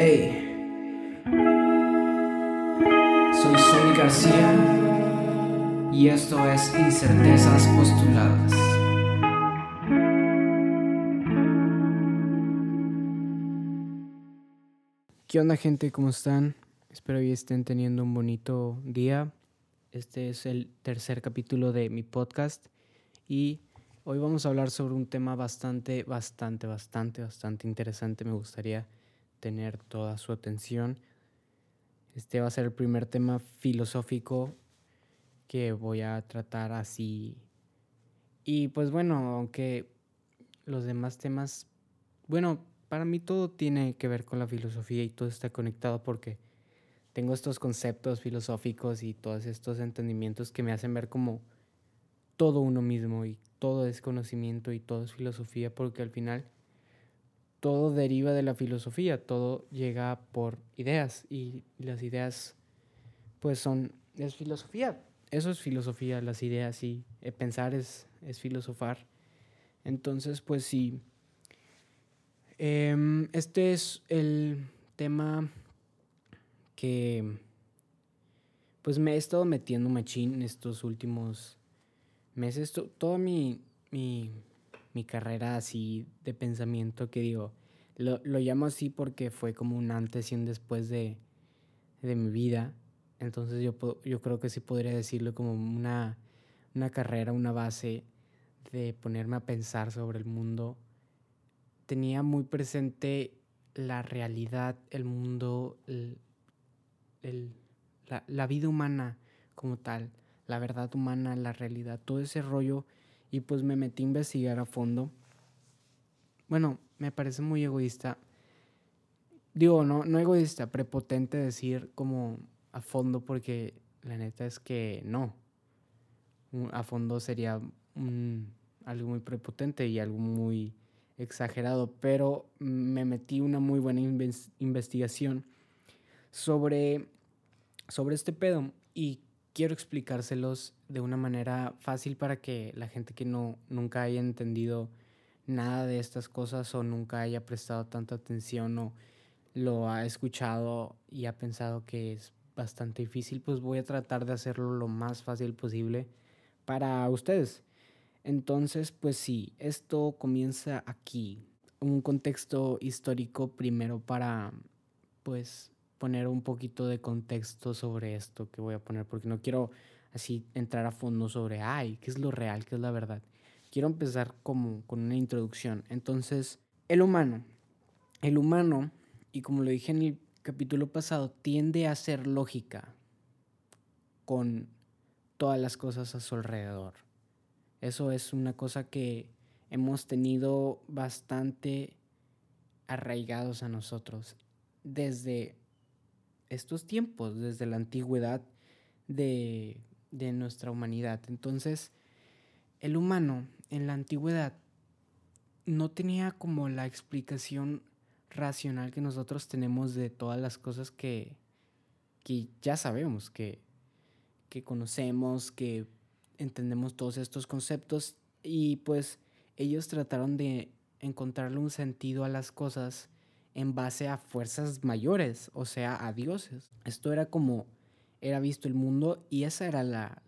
Hey, soy Sonny García y esto es Incertezas Postuladas. ¿Qué onda gente? ¿Cómo están? Espero que estén teniendo un bonito día. Este es el tercer capítulo de mi podcast y hoy vamos a hablar sobre un tema bastante, bastante, bastante, bastante interesante. Me gustaría tener toda su atención. Este va a ser el primer tema filosófico que voy a tratar así. Y pues bueno, aunque los demás temas, bueno, para mí todo tiene que ver con la filosofía y todo está conectado porque tengo estos conceptos filosóficos y todos estos entendimientos que me hacen ver como todo uno mismo y todo es conocimiento y todo es filosofía porque al final todo deriva de la filosofía, todo llega por ideas y las ideas pues son, es filosofía, eso es filosofía, las ideas y eh, pensar es, es filosofar. Entonces pues sí, em, este es el tema que pues me he estado metiendo machín estos últimos meses, toda mi, mi mi carrera así de pensamiento que digo, lo, lo, llamo así porque fue como un antes y un después de, de mi vida. Entonces yo, yo creo que sí podría decirlo como una, una carrera, una base de ponerme a pensar sobre el mundo. Tenía muy presente la realidad, el mundo, el, el, la, la vida humana como tal, la verdad humana, la realidad, todo ese rollo y pues me metí a investigar a fondo. Bueno, me parece muy egoísta. Digo, no, no egoísta, prepotente decir como a fondo porque la neta es que no. A fondo sería algo muy prepotente y algo muy exagerado, pero me metí una muy buena investigación sobre, sobre este pedo y quiero explicárselos de una manera fácil para que la gente que no nunca haya entendido nada de estas cosas o nunca haya prestado tanta atención o lo ha escuchado y ha pensado que es bastante difícil, pues voy a tratar de hacerlo lo más fácil posible para ustedes. Entonces, pues sí, esto comienza aquí. Un contexto histórico primero para, pues, poner un poquito de contexto sobre esto que voy a poner, porque no quiero así entrar a fondo sobre, ay, ¿qué es lo real? ¿Qué es la verdad? Quiero empezar como con una introducción. Entonces, el humano. El humano, y como lo dije en el capítulo pasado, tiende a ser lógica con todas las cosas a su alrededor. Eso es una cosa que hemos tenido bastante arraigados a nosotros desde estos tiempos, desde la antigüedad de, de nuestra humanidad. Entonces, el humano en la antigüedad no tenía como la explicación racional que nosotros tenemos de todas las cosas que, que ya sabemos, que, que conocemos, que entendemos todos estos conceptos y pues ellos trataron de encontrarle un sentido a las cosas en base a fuerzas mayores, o sea, a dioses. Esto era como era visto el mundo y esa era la,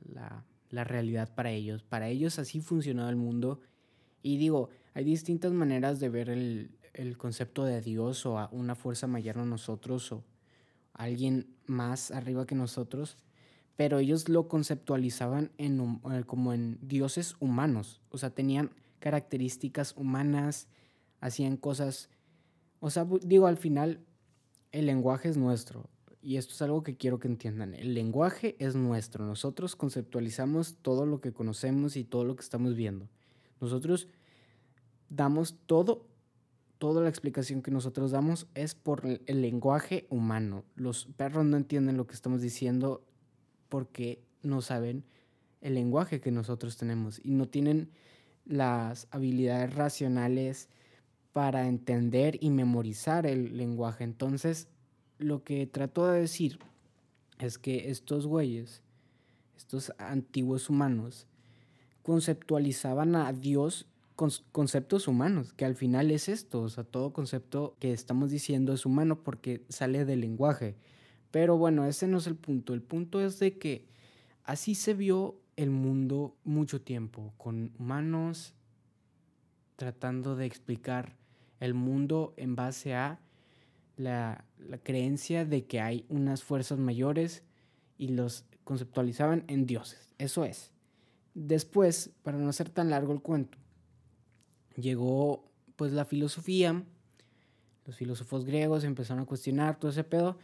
la, realidad para ellos. Para ellos así funcionaba el mundo. Y digo, hay distintas maneras de ver el, el concepto de Dios o a una fuerza mayor a nosotros o alguien más arriba que nosotros, pero ellos lo conceptualizaban en, eh, como en dioses humanos, o sea, tenían características humanas, hacían cosas o sea, digo, al final, el lenguaje es nuestro. Y esto es algo que quiero que entiendan. El lenguaje es nuestro. Nosotros conceptualizamos todo lo que conocemos y todo lo que estamos viendo. Nosotros damos todo, toda la explicación que nosotros damos es por el lenguaje humano. Los perros no entienden lo que estamos diciendo porque no saben el lenguaje que nosotros tenemos y no tienen las habilidades racionales para entender y memorizar el lenguaje. Entonces, lo que trato de decir es que estos güeyes, estos antiguos humanos, conceptualizaban a Dios conceptos humanos, que al final es esto, o sea, todo concepto que estamos diciendo es humano porque sale del lenguaje. Pero bueno, ese no es el punto. El punto es de que así se vio el mundo mucho tiempo, con humanos tratando de explicar el mundo en base a la, la creencia de que hay unas fuerzas mayores y los conceptualizaban en dioses. Eso es. Después, para no hacer tan largo el cuento, llegó pues la filosofía, los filósofos griegos empezaron a cuestionar todo ese pedo.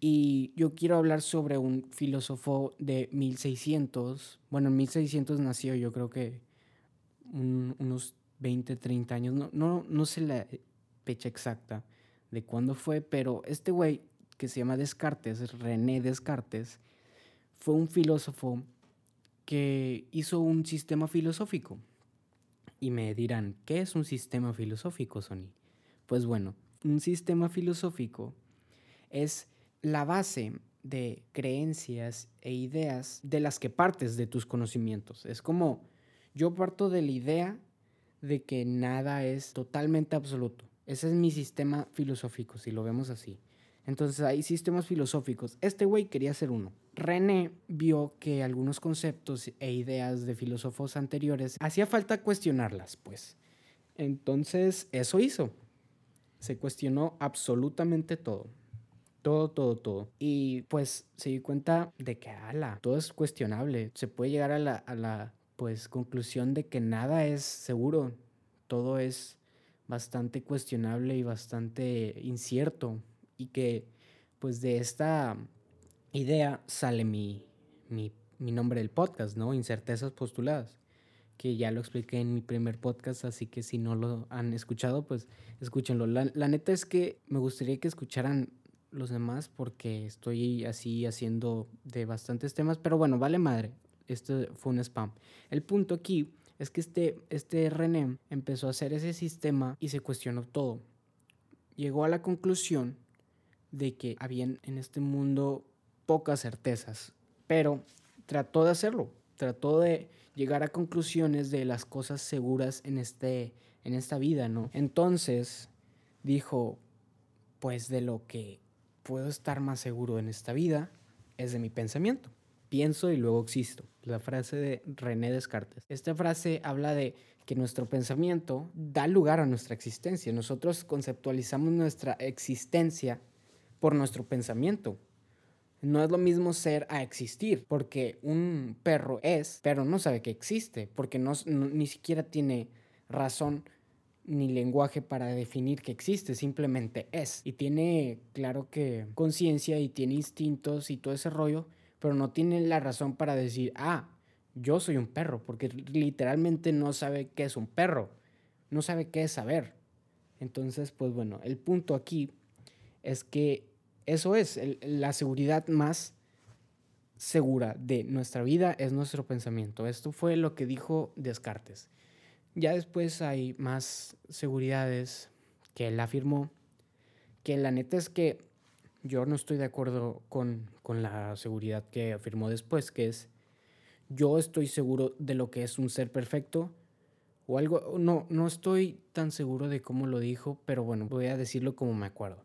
Y yo quiero hablar sobre un filósofo de 1600, bueno, en 1600 nació yo creo que unos 20, 30 años, no, no, no sé la fecha exacta de cuándo fue, pero este güey que se llama Descartes, René Descartes, fue un filósofo que hizo un sistema filosófico. Y me dirán, ¿qué es un sistema filosófico, Sony? Pues bueno, un sistema filosófico es la base de creencias e ideas de las que partes de tus conocimientos. Es como yo parto de la idea de que nada es totalmente absoluto. Ese es mi sistema filosófico, si lo vemos así. Entonces hay sistemas filosóficos. Este güey quería ser uno. René vio que algunos conceptos e ideas de filósofos anteriores hacía falta cuestionarlas, pues. Entonces eso hizo. Se cuestionó absolutamente todo. Todo, todo, todo. Y pues se dio cuenta de que, ala, todo es cuestionable. Se puede llegar a la, a la pues, conclusión de que nada es seguro. Todo es bastante cuestionable y bastante incierto y que pues de esta idea sale mi, mi, nombre del podcast, ¿no? Incertezas postuladas, que ya lo expliqué en mi primer podcast, así que si no lo han escuchado, pues escúchenlo. La, la neta es que me gustaría que escucharan los demás porque estoy así haciendo de bastantes temas, pero bueno, vale madre, esto fue un spam. El punto aquí es que este, este René empezó a hacer ese sistema y se cuestionó todo. Llegó a la conclusión de que habían en este mundo pocas certezas, pero trató de hacerlo, trató de llegar a conclusiones de las cosas seguras en, este, en esta vida, ¿no? Entonces dijo, pues de lo que puedo estar más seguro en esta vida es de mi pensamiento. Pienso y luego existo. La frase de René Descartes. Esta frase habla de que nuestro pensamiento da lugar a nuestra existencia. Nosotros conceptualizamos nuestra existencia por nuestro pensamiento. No es lo mismo ser a existir, porque un perro es, pero no sabe que existe, porque no, ni siquiera tiene razón ni lenguaje para definir que existe, simplemente es. Y tiene, claro que, conciencia y tiene instintos y todo ese rollo, pero no tiene la razón para decir, ah, yo soy un perro, porque literalmente no sabe qué es un perro, no sabe qué es saber. Entonces, pues bueno, el punto aquí es que eso es, la seguridad más segura de nuestra vida es nuestro pensamiento. Esto fue lo que dijo Descartes. Ya después hay más seguridades que él afirmó, que la neta es que yo no estoy de acuerdo con, con la seguridad que afirmó después, que es yo estoy seguro de lo que es un ser perfecto o algo, no, no estoy tan seguro de cómo lo dijo, pero bueno, voy a decirlo como me acuerdo.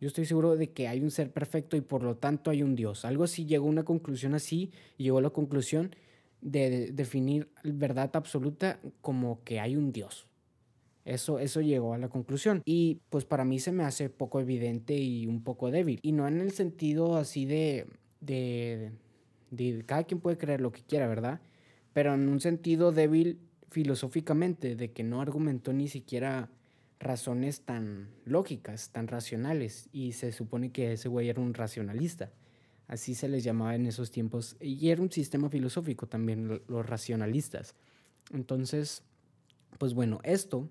Yo estoy seguro de que hay un ser perfecto y por lo tanto hay un Dios. Algo así llegó a una conclusión así llegó a la conclusión de definir verdad absoluta como que hay un Dios. Eso, eso llegó a la conclusión. Y pues para mí se me hace poco evidente y un poco débil. Y no en el sentido así de, de, de cada quien puede creer lo que quiera, ¿verdad? Pero en un sentido débil filosóficamente, de que no argumentó ni siquiera razones tan lógicas, tan racionales, y se supone que ese güey era un racionalista. Así se les llamaba en esos tiempos. Y era un sistema filosófico también, los racionalistas. Entonces, pues bueno, esto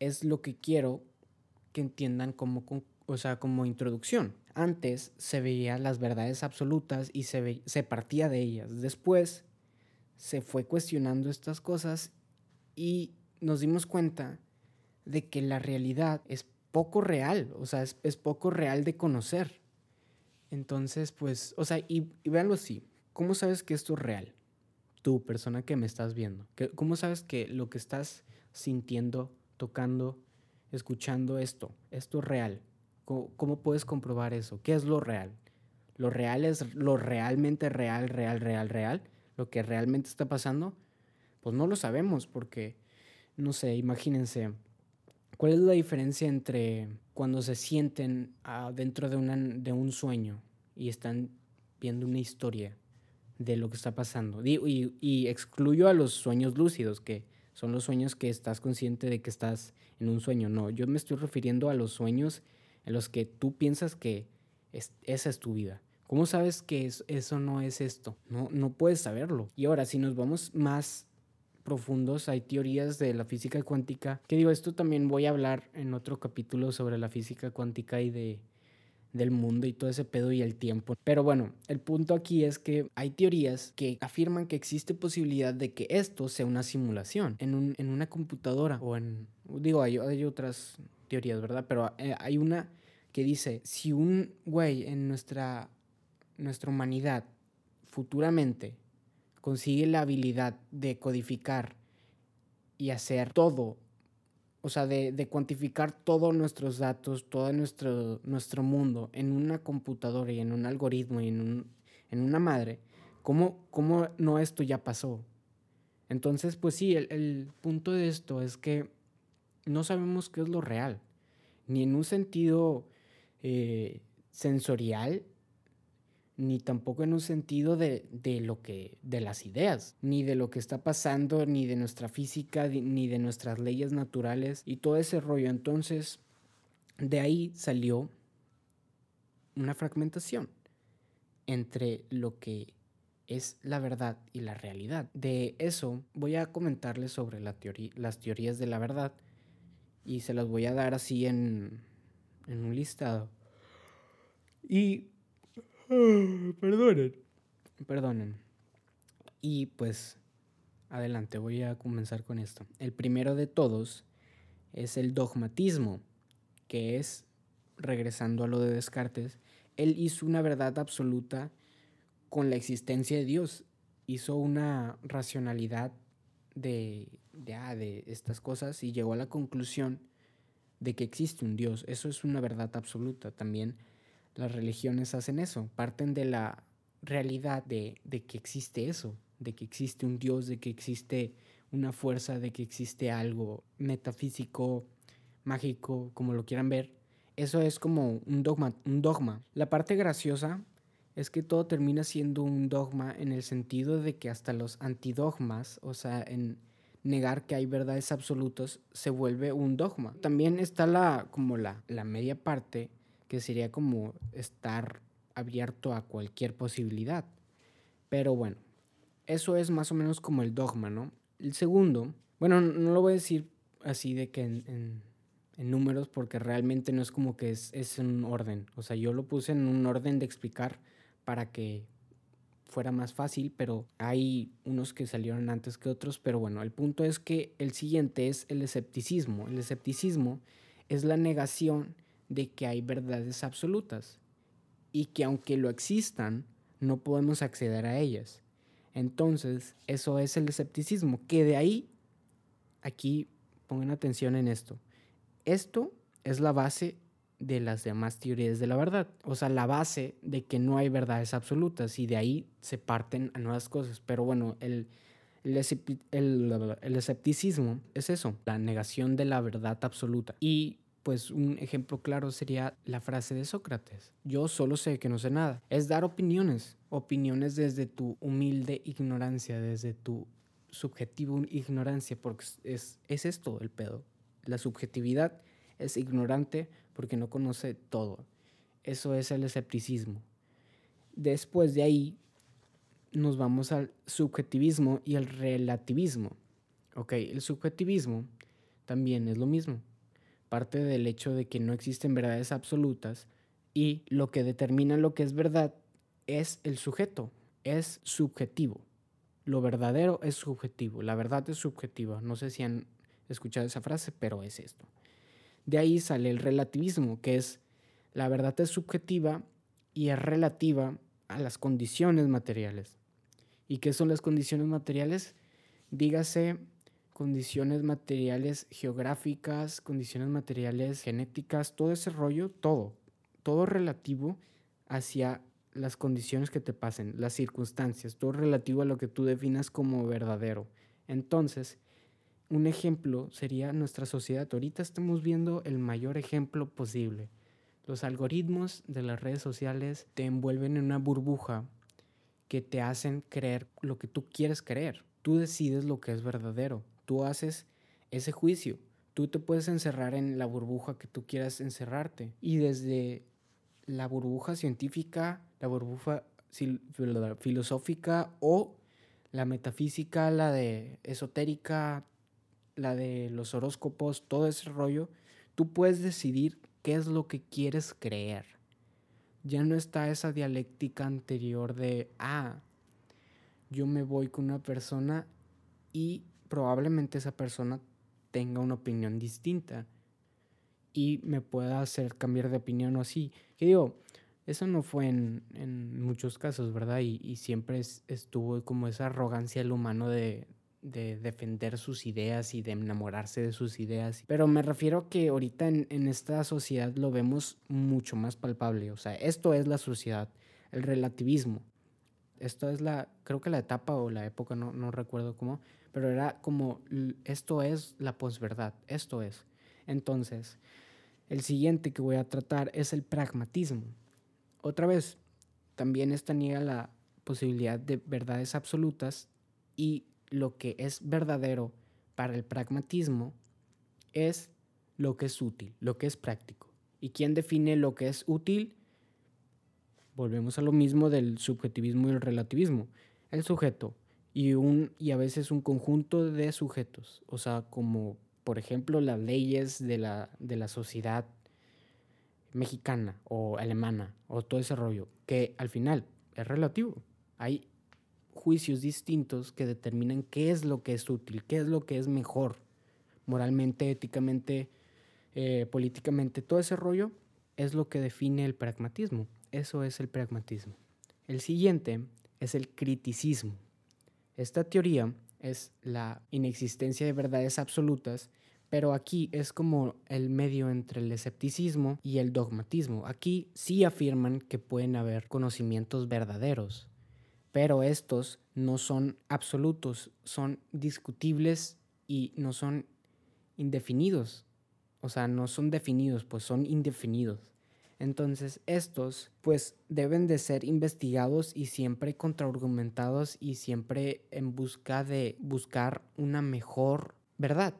es lo que quiero que entiendan como, o sea, como introducción. Antes se veía las verdades absolutas y se, se partía de ellas. Después se fue cuestionando estas cosas y nos dimos cuenta de que la realidad es poco real, o sea, es, poco real de conocer. Entonces, pues, o sea, y, y así, ¿cómo sabes que esto es real? Tú, persona que me estás viendo, ¿cómo sabes que lo que estás sintiendo, tocando, escuchando esto. Esto es real. ¿Cómo, ¿Cómo, puedes comprobar eso? ¿Qué es lo real? ¿Lo real es lo realmente real, real, real, real? ¿Lo que realmente está pasando? Pues no lo sabemos porque, no sé, imagínense, ¿cuál es la diferencia entre cuando se sienten uh, dentro de, una, de un sueño y están viendo una historia de lo que está pasando? Y excluyo a los sueños lúcidos, que son los sueños que estás consciente de que estás en un sueño. No, yo me estoy refiriendo a los sueños en los que tú piensas que es, esa es tu vida. ¿Cómo sabes que es, eso no es esto? No, no puedes saberlo. Y ahora, si nos vamos más profundos, hay teorías de la física cuántica, que digo, esto también voy a hablar en otro capítulo sobre la física cuántica y de del mundo y todo ese pedo y el tiempo. Pero bueno, el punto aquí es que hay teorías que afirman que existe posibilidad de que esto sea una simulación en, un, en una computadora o en... Digo, hay, hay otras teorías, ¿verdad? Pero eh, hay una que dice, si un güey en nuestra, nuestra humanidad futuramente consigue la habilidad de codificar y hacer todo o sea, de, de, cuantificar todos nuestros datos, todo nuestro, nuestro mundo en una computadora y en un algoritmo y en, un, en una madre, ¿cómo, ¿cómo, no esto ya pasó? Entonces, pues sí, el, el punto de esto es que no sabemos qué es lo real, ni en un sentido eh, sensorial, ni tampoco en un sentido de, de, lo que de las ideas, ni de lo que está pasando, ni de nuestra física, ni de nuestras leyes naturales y todo ese rollo. Entonces, de ahí salió una fragmentación entre lo que es la verdad y la realidad. De eso voy a comentarles sobre la las teorías de la verdad y se las voy a dar así en, en un listado. Y Perdonen. Perdonen. Y pues, adelante, voy a comenzar con esto. El primero de todos es el dogmatismo, que es, regresando a lo de Descartes, él hizo una verdad absoluta con la existencia de Dios. Hizo una racionalidad de, de, ah, de estas cosas y llegó a la conclusión de que existe un Dios. Eso es una verdad absoluta. También las religiones hacen eso, parten de la realidad de, de, que existe eso, de que existe un Dios, de que existe una fuerza, de que existe algo metafísico, mágico, como lo quieran ver. Eso es como un dogma, un dogma. La parte graciosa es que todo termina siendo un dogma en el sentido de que hasta los antidogmas, o sea, en negar que hay verdades absolutas, se vuelve un dogma. También está la, como la, la media parte que sería como estar abierto a cualquier posibilidad. Pero bueno, eso es más o menos como el dogma, ¿no? El segundo, bueno, no lo voy a decir así de que en, en, números porque realmente no es como que es, es un orden. O sea, yo lo puse en un orden de explicar para que fuera más fácil, pero hay unos que salieron antes que otros, pero bueno, el punto es que el siguiente es el escepticismo. El escepticismo es la negación de que hay verdades absolutas y que aunque lo existan, no podemos acceder a ellas. Entonces, eso es el escepticismo, que de ahí, aquí pongan atención en esto, esto es la base de las demás teorías de la verdad, o sea, la base de que no hay verdades absolutas y de ahí se parten a nuevas cosas. Pero bueno, el, el, el, el escepticismo es eso, la negación de la verdad absoluta. Y pues un ejemplo claro sería la frase de Sócrates, yo solo sé que no sé nada. Es dar opiniones, opiniones desde tu humilde ignorancia, desde tu subjetiva ignorancia, porque es, es esto el pedo. La subjetividad es ignorante porque no conoce todo. Eso es el escepticismo. Después de ahí nos vamos al subjetivismo y el relativismo. Ok, el subjetivismo también es lo mismo parte del hecho de que no existen verdades absolutas y lo que determina lo que es verdad es el sujeto, es subjetivo. Lo verdadero es subjetivo, la verdad es subjetiva. No sé si han escuchado esa frase, pero es esto. De ahí sale el relativismo, que es la verdad es subjetiva y es relativa a las condiciones materiales. ¿Y qué son las condiciones materiales? Dígase condiciones materiales geográficas, condiciones materiales genéticas, todo ese rollo, todo, todo relativo hacia las condiciones que te pasen, las circunstancias, todo relativo a lo que tú definas como verdadero. Entonces, un ejemplo sería nuestra sociedad. Ahorita estamos viendo el mayor ejemplo posible. Los algoritmos de las redes sociales te envuelven en una burbuja que te hacen creer lo que tú quieres creer. Tú decides lo que es verdadero. Tú haces ese juicio. Tú te puedes encerrar en la burbuja que tú quieras encerrarte. Y desde la burbuja científica, la burbuja filosófica o la metafísica, la de esotérica, la de los horóscopos, todo ese rollo, tú puedes decidir qué es lo que quieres creer. Ya no está esa dialéctica anterior de, ah, yo me voy con una persona y probablemente esa persona tenga una opinión distinta y me pueda hacer cambiar de opinión o así. Que digo, eso no fue en, en muchos casos, ¿verdad? Y, y siempre estuvo como esa arrogancia del humano de, de defender sus ideas y de enamorarse de sus ideas. Pero me refiero que ahorita en, en, esta sociedad lo vemos mucho más palpable. O sea, esto es la sociedad, el relativismo. Esto es la, creo que la etapa o la época, no, no recuerdo cómo, pero era como, esto es la posverdad, esto es. Entonces, el siguiente que voy a tratar es el pragmatismo. Otra vez, también esta niega la posibilidad de verdades absolutas y lo que es verdadero para el pragmatismo es lo que es útil, lo que es práctico. ¿Y quién define lo que es útil? Volvemos a lo mismo del subjetivismo y el relativismo. El sujeto y, un, y a veces un conjunto de sujetos, o sea, como por ejemplo las leyes de la, de la sociedad mexicana o alemana o todo ese rollo, que al final es relativo. Hay juicios distintos que determinan qué es lo que es útil, qué es lo que es mejor, moralmente, éticamente, eh, políticamente, todo ese rollo es lo que define el pragmatismo. Eso es el pragmatismo. El siguiente es el criticismo. Esta teoría es la inexistencia de verdades absolutas, pero aquí es como el medio entre el escepticismo y el dogmatismo. Aquí sí afirman que pueden haber conocimientos verdaderos, pero estos no son absolutos, son discutibles y no son indefinidos. O sea, no son definidos, pues son indefinidos. Entonces, estos pues deben de ser investigados y siempre contraargumentados y siempre en busca de buscar una mejor verdad,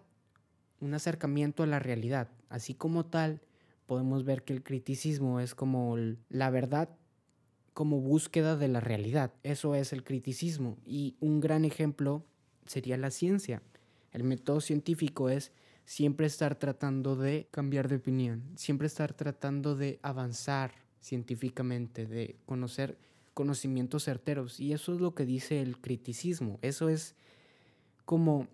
un acercamiento a la realidad. Así como tal, podemos ver que el criticismo es como la verdad como búsqueda de la realidad. Eso es el criticismo. Y un gran ejemplo sería la ciencia. El método científico es siempre estar tratando de cambiar de opinión, siempre estar tratando de avanzar científicamente, de conocer conocimientos certeros. Y eso es lo que dice el criticismo. Eso es como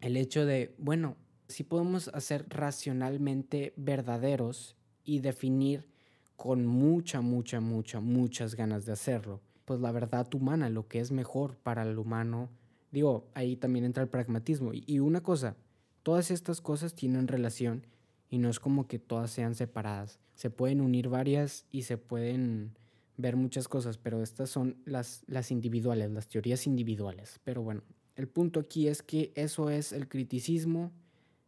el hecho de, bueno, si podemos hacer racionalmente verdaderos y definir con mucha, mucha, mucha, muchas ganas de hacerlo. Pues la verdad humana, lo que es mejor para el humano, digo, ahí también entra el pragmatismo. Y una cosa, todas estas cosas tienen relación y no es como que todas sean separadas. Se pueden unir varias y se pueden ver muchas cosas, pero estas son las, las individuales, las teorías individuales. Pero bueno, el punto aquí es que eso es el criticismo,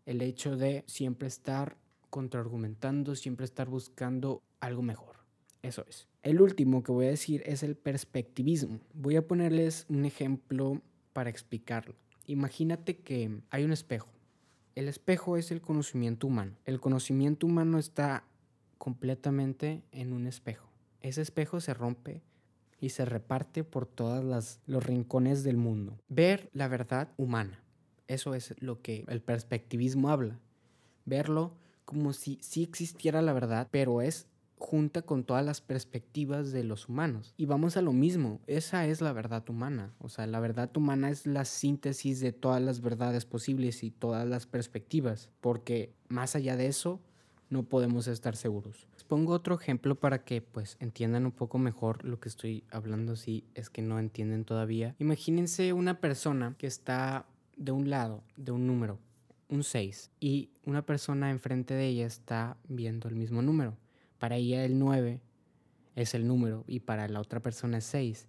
el hecho de siempre estar contraargumentando, siempre estar buscando algo mejor. Eso es. El último que voy a decir es el perspectivismo. Voy a ponerles un ejemplo para explicarlo. Imagínate que hay un espejo. El espejo es el conocimiento humano. El conocimiento humano está completamente en un espejo. Ese espejo se rompe y se reparte por todos los rincones del mundo. Ver la verdad humana. Eso es lo que el perspectivismo habla. Verlo como si sí existiera la verdad, pero es junta con todas las perspectivas de los humanos. Y vamos a lo mismo, esa es la verdad humana. O sea, la verdad humana es la síntesis de todas las verdades posibles y todas las perspectivas, porque más allá de eso, no podemos estar seguros. Pongo otro ejemplo para que pues entiendan un poco mejor lo que estoy hablando si es que no entienden todavía. Imagínense una persona que está de un lado de un número, un 6, y una persona enfrente de ella está viendo el mismo número. Para ella el 9 es el número y para la otra persona es 6.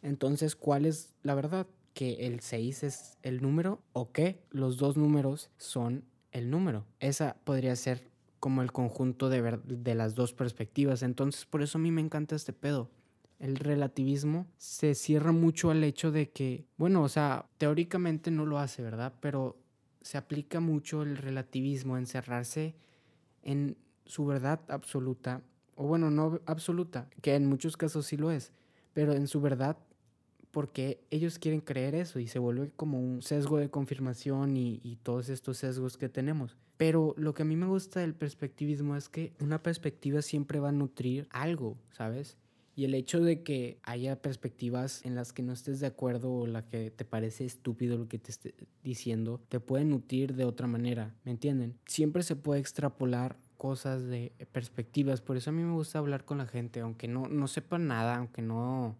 Entonces, ¿cuál es la verdad? ¿Que el 6 es el número o que los dos números son el número? Esa podría ser como el conjunto de, de las dos perspectivas. Entonces, por eso a mí me encanta este pedo. El relativismo se cierra mucho al hecho de que, bueno, o sea, teóricamente no lo hace, ¿verdad? Pero se aplica mucho el relativismo, encerrarse en su verdad absoluta, o bueno, no absoluta, que en muchos casos sí lo es, pero en su verdad porque ellos quieren creer eso y se vuelve como un sesgo de confirmación y, y, todos estos sesgos que tenemos. Pero lo que a mí me gusta del perspectivismo es que una perspectiva siempre va a nutrir algo, ¿sabes? Y el hecho de que haya perspectivas en las que no estés de acuerdo o la que te parece estúpido lo que te esté diciendo, te puede nutrir de otra manera, ¿me entienden? Siempre se puede extrapolar cosas de perspectivas, por eso a mí me gusta hablar con la gente, aunque no, no sepan nada, aunque no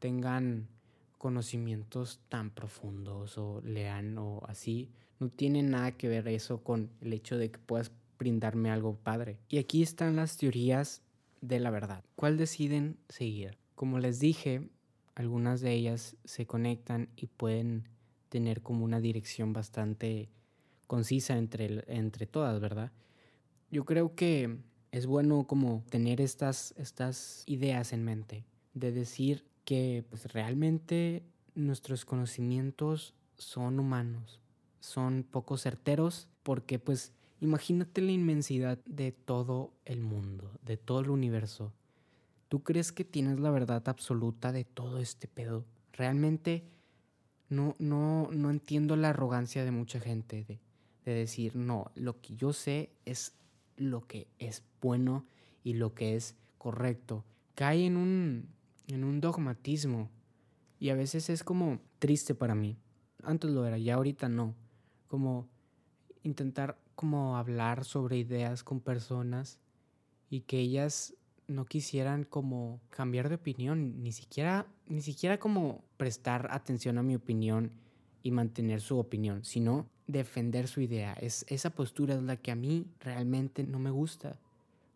tengan conocimientos tan profundos o lean o así, no tiene nada que ver eso con el hecho de que puedas brindarme algo padre. Y aquí están las teorías de la verdad. ¿Cuál deciden seguir? Como les dije, algunas de ellas se conectan y pueden tener como una dirección bastante concisa entre, entre todas, ¿verdad? Yo creo que es bueno como tener estas, estas ideas en mente, de decir que pues, realmente nuestros conocimientos son humanos, son poco certeros, porque pues Imagínate la inmensidad de todo el mundo, de todo el universo. ¿Tú crees que tienes la verdad absoluta de todo este pedo? Realmente no, no, no entiendo la arrogancia de mucha gente de, de decir, no, lo que yo sé es lo que es bueno y lo que es correcto. Cae en un, en un dogmatismo y a veces es como triste para mí. Antes lo era, ya ahorita no. Como intentar como hablar sobre ideas con personas y que ellas no quisieran como cambiar de opinión, ni siquiera, ni siquiera como prestar atención a mi opinión y mantener su opinión, sino defender su idea. Es, esa postura es la que a mí realmente no me gusta.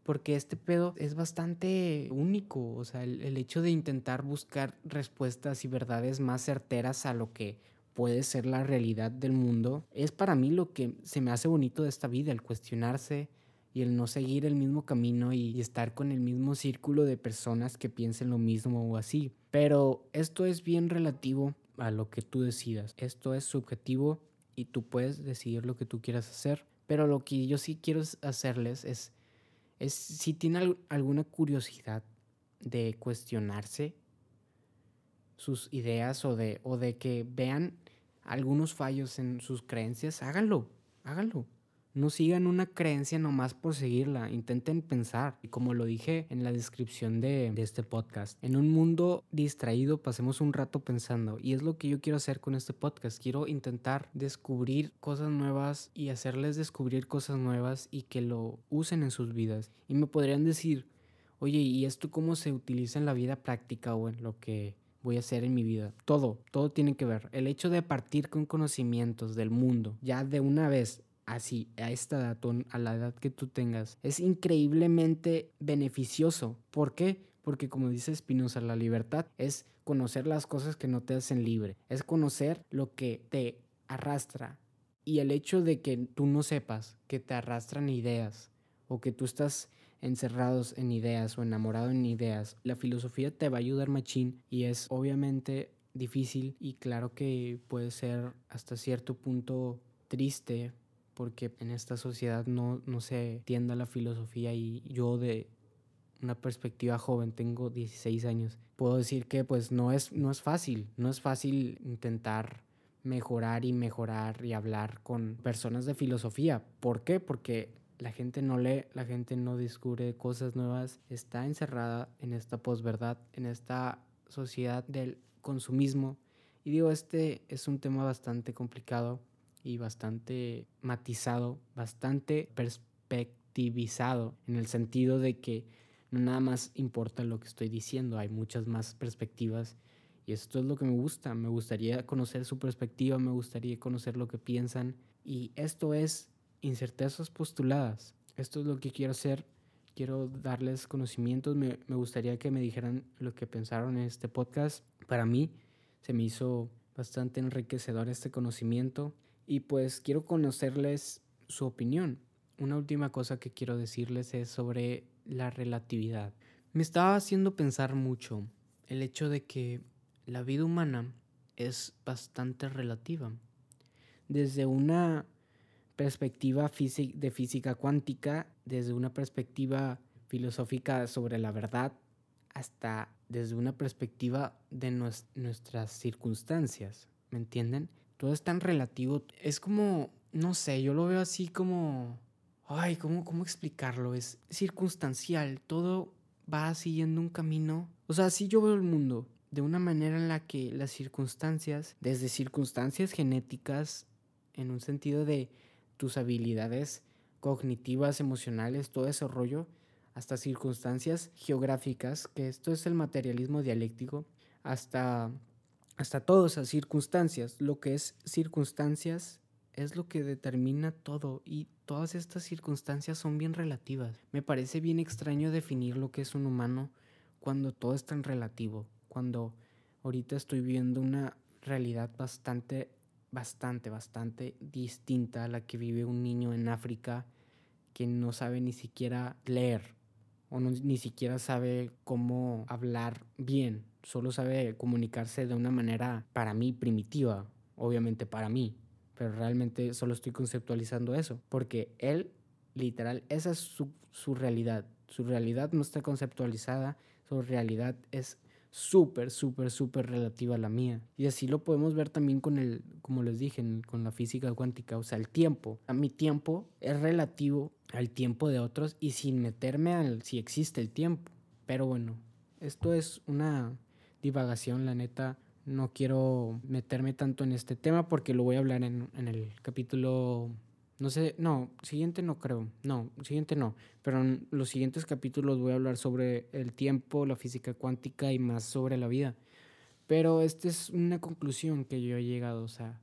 Porque este pedo es bastante único. O sea, el, el hecho de intentar buscar respuestas y verdades más certeras a lo que puede ser la realidad del mundo, es para mí lo que se me hace bonito de esta vida, el cuestionarse y el no seguir el mismo camino y estar con el mismo círculo de personas que piensen lo mismo o así. Pero esto es bien relativo a lo que tú decidas. Esto es subjetivo y tú puedes decidir lo que tú quieras hacer. Pero lo que yo sí quiero hacerles es, es si tienen alguna curiosidad de cuestionarse sus ideas o de, o de que vean algunos fallos en sus creencias, háganlo, háganlo. No sigan una creencia nomás por seguirla, intenten pensar. Y como lo dije en la descripción de, este podcast, en un mundo distraído pasemos un rato pensando. Y es lo que yo quiero hacer con este podcast. Quiero intentar descubrir cosas nuevas y hacerles descubrir cosas nuevas y que lo usen en sus vidas. Y me podrían decir, oye, ¿y esto cómo se utiliza en la vida práctica o en lo que voy a hacer en mi vida. Todo, todo tiene que ver. El hecho de partir con conocimientos del mundo, ya de una vez, así, a esta edad, a la edad que tú tengas, es increíblemente beneficioso. ¿Por qué? Porque como dice Spinoza, la libertad es conocer las cosas que no te hacen libre, es conocer lo que te arrastra. Y el hecho de que tú no sepas que te arrastran ideas o que tú estás encerrados en ideas o enamorado en ideas, la filosofía te va a ayudar machín y es obviamente difícil y claro que puede ser hasta cierto punto triste porque en esta sociedad no, no se tienda la filosofía y yo de una perspectiva joven, tengo 16 años, puedo decir que pues no es, no es fácil, no es fácil intentar mejorar y mejorar y hablar con personas de filosofía. ¿Por qué? Porque la gente no lee, la gente no descubre cosas nuevas, está encerrada en esta posverdad, en esta sociedad del consumismo. Y digo, este es un tema bastante complicado y bastante matizado, bastante perspectivizado, en el sentido de que no nada más importa lo que estoy diciendo, hay muchas más perspectivas Y esto es lo que me gusta. Me gustaría conocer su perspectiva, me gustaría conocer lo que piensan. Y esto es incertezas postuladas. Esto es lo que quiero hacer. Quiero darles conocimientos. Me, me gustaría que me dijeran lo que pensaron en este podcast. Para mí se me hizo bastante enriquecedor este conocimiento. Y pues quiero conocerles su opinión. Una última cosa que quiero decirles es sobre la relatividad. Me estaba haciendo pensar mucho el hecho de que la vida humana es bastante relativa. Desde una perspectiva de física cuántica, desde una perspectiva filosófica sobre la verdad, hasta desde una perspectiva de nuestras circunstancias, ¿me entienden? Todo es tan relativo, es como, no sé, yo lo veo así como, ay, ¿cómo, cómo explicarlo? Es circunstancial, todo va siguiendo un camino. O sea, así yo veo el mundo, de una manera en la que las circunstancias, desde circunstancias genéticas, en un sentido de tus habilidades cognitivas, emocionales, todo ese rollo, hasta circunstancias geográficas, que esto es el materialismo dialéctico, hasta, hasta todas esas circunstancias. Lo que es circunstancias es lo que determina todo y todas estas circunstancias son bien relativas. Me parece bien extraño definir lo que es un humano cuando todo es tan relativo, cuando ahorita estoy viviendo una realidad bastante, bastante, bastante distinta a la que vive un niño en África que no sabe ni siquiera leer o ni siquiera sabe cómo hablar bien, solo sabe comunicarse de una manera para mí primitiva, obviamente para mí, pero realmente solo estoy conceptualizando eso, porque él, literal, esa es su, su realidad. Su realidad no está conceptualizada, su realidad es súper, súper, súper relativa a la mía. Y así lo podemos ver también con el, como les dije, con la física cuántica, o sea, el tiempo. A mi tiempo es relativo al tiempo de otros y sin meterme al si existe el tiempo. Pero bueno, esto es una divagación, la neta no quiero meterme tanto en este tema porque lo voy a hablar en, el capítulo no sé, no, siguiente no creo, no, siguiente no, pero en los siguientes capítulos voy a hablar sobre el tiempo, la física cuántica y más sobre la vida. Pero esta es una conclusión que yo he llegado, o sea,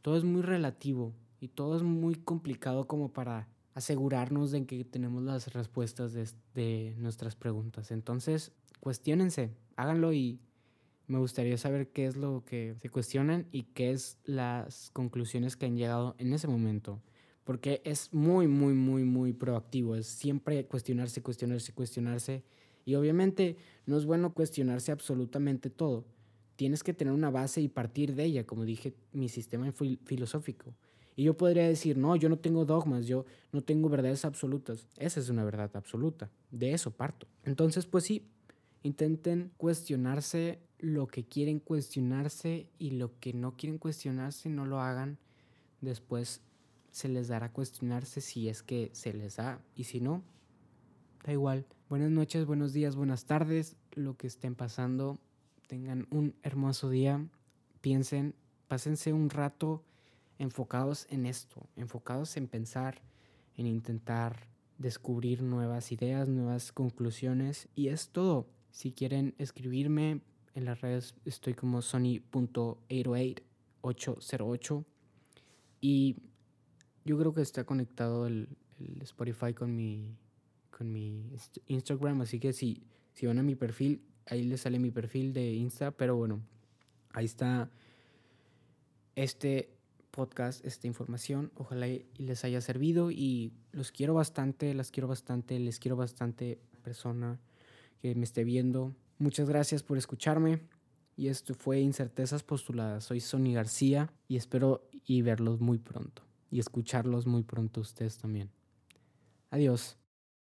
todo es muy relativo y todo es muy complicado como para asegurarnos de que tenemos las respuestas de, de nuestras preguntas. Entonces, cuestionense, háganlo y me gustaría saber qué es lo que se cuestionan y qué es las conclusiones que han llegado en ese momento. Porque es muy, muy, muy, muy proactivo. Es siempre cuestionarse, cuestionarse, cuestionarse. Y obviamente no es bueno cuestionarse absolutamente todo. Tienes que tener una base y partir de ella, como dije, mi sistema filosófico. Y yo podría decir, no, yo no tengo dogmas, yo no tengo verdades absolutas. Esa es una verdad absoluta. De eso parto. Entonces, pues sí, intenten cuestionarse lo que quieren cuestionarse y lo que no quieren cuestionarse no lo hagan. Después se les dará cuestionarse si es que se les da y si no, da igual. Buenas noches, buenos días, buenas tardes, lo que estén pasando. Tengan un hermoso día. Piensen, pásense un rato enfocados en esto, enfocados en pensar, en intentar descubrir nuevas ideas, nuevas conclusiones y es todo. Si quieren escribirme en las redes estoy como sony.808 y yo creo que está conectado el, Spotify con mi, con mi Instagram, así que si, si van a mi perfil, ahí les sale mi perfil de Insta, pero bueno, ahí está este podcast, esta información. Ojalá les haya servido y los quiero bastante, las quiero bastante, les quiero bastante persona que me esté viendo. Muchas gracias por escucharme. Y esto fue Incertezas Postuladas. Soy Sony García y espero y verlos muy pronto. Y escucharlos muy pronto ustedes también. Adiós.